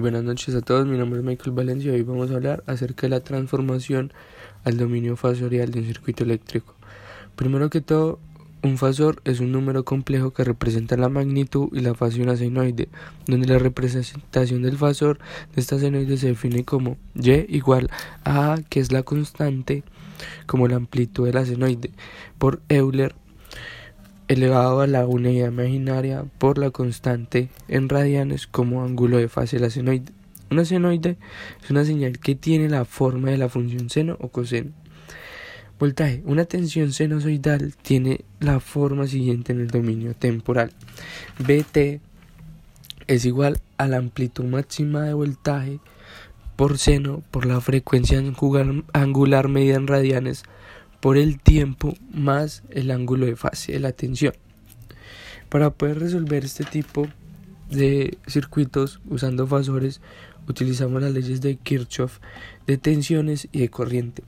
Buenas noches a todos, mi nombre es Michael Valencia y hoy vamos a hablar acerca de la transformación al dominio fasorial de un circuito eléctrico. Primero que todo, un fasor es un número complejo que representa la magnitud y la fase de una senoide, donde la representación del fasor de esta senoide se define como y igual a A, que es la constante, como la amplitud de la senoide, por Euler elevado a la unidad imaginaria por la constante en radianes como ángulo de fase de la senoide. Una senoide es una señal que tiene la forma de la función seno o coseno. Voltaje. Una tensión sinusoidal tiene la forma siguiente en el dominio temporal. BT es igual a la amplitud máxima de voltaje por seno por la frecuencia angular medida en radianes por el tiempo más el ángulo de fase de la tensión. Para poder resolver este tipo de circuitos usando fasores utilizamos las leyes de Kirchhoff de tensiones y de corriente.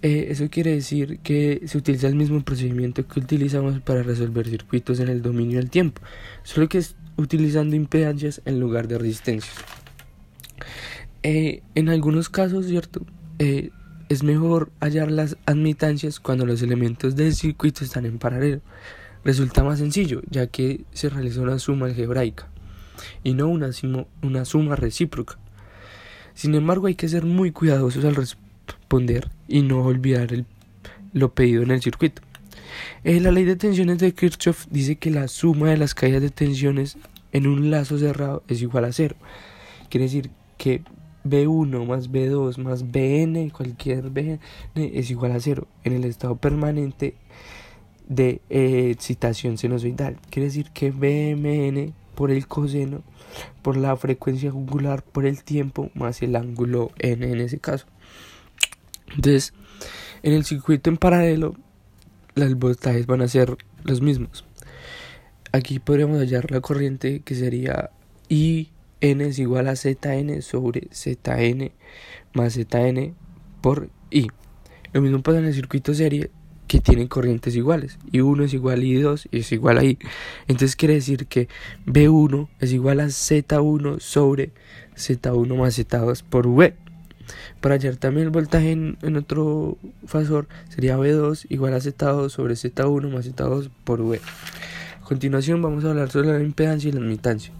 Eh, eso quiere decir que se utiliza el mismo procedimiento que utilizamos para resolver circuitos en el dominio del tiempo, solo que es utilizando impedancias en lugar de resistencias. Eh, en algunos casos, ¿cierto? Eh, es mejor hallar las admitancias cuando los elementos del circuito están en paralelo. Resulta más sencillo, ya que se realiza una suma algebraica y no una, suma recíproca. Sin embargo, hay que ser muy cuidadosos al responder y no olvidar lo pedido en el circuito. Eh, la ley de tensiones de Kirchhoff dice que la suma de las caídas de tensiones en un lazo cerrado es igual a cero. Quiere decir que B1 más B2 más Bn, cualquier Bn, es igual a cero en el estado permanente de eh, excitación sinusoidal. Quiere decir que Bmn por el coseno, por la frecuencia angular, por el tiempo, más el ángulo n en ese caso. Entonces, en el circuito en paralelo, las voltajes van a ser los mismos. Aquí podríamos hallar la corriente que sería I n es igual a zn sobre zn más zn por i. Lo mismo pasa en el circuito serie que tienen corrientes iguales. I1 es igual a I2 y es igual a I. Entonces quiere decir que B1 es igual a Z1 sobre Z1 más Z2 por V. Para hallar también el voltaje en, en, otro fasor sería B2 igual a Z2 sobre Z1 más Z2 por V. A continuación vamos a hablar sobre la impedancia y la admitancia.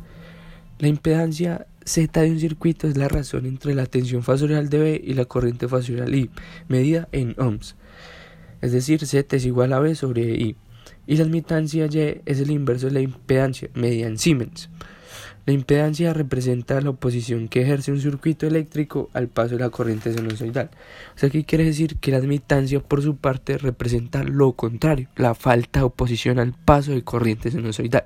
La impedancia Z de un circuito es la razón entre la tensión fasorial de B y la corriente fasorial I, medida en ohms. Es decir, Z es igual a B sobre I. Y la admitancia Y es el inverso de la impedancia, medida en Siemens. La impedancia representa la oposición que ejerce un circuito eléctrico al paso de la corriente sinusoidal. O sea, que quiere decir que la admitancia, por su parte, representa lo contrario, la falta de oposición al paso de corriente sinusoidal.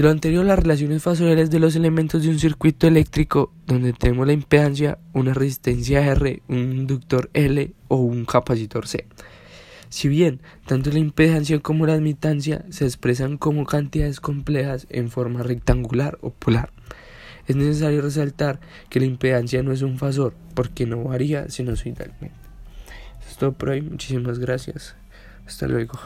De lo anterior, las relaciones fasoriales de los elementos de un circuito eléctrico, donde tenemos la impedancia, una resistencia R, un inductor L o un capacitor C. Si bien tanto la impedancia como la admitancia se expresan como cantidades complejas en forma rectangular o polar, es necesario resaltar que la impedancia no es un fasor, porque no varía sinusoidalmente. Eso es todo por hoy, muchísimas gracias. Hasta luego.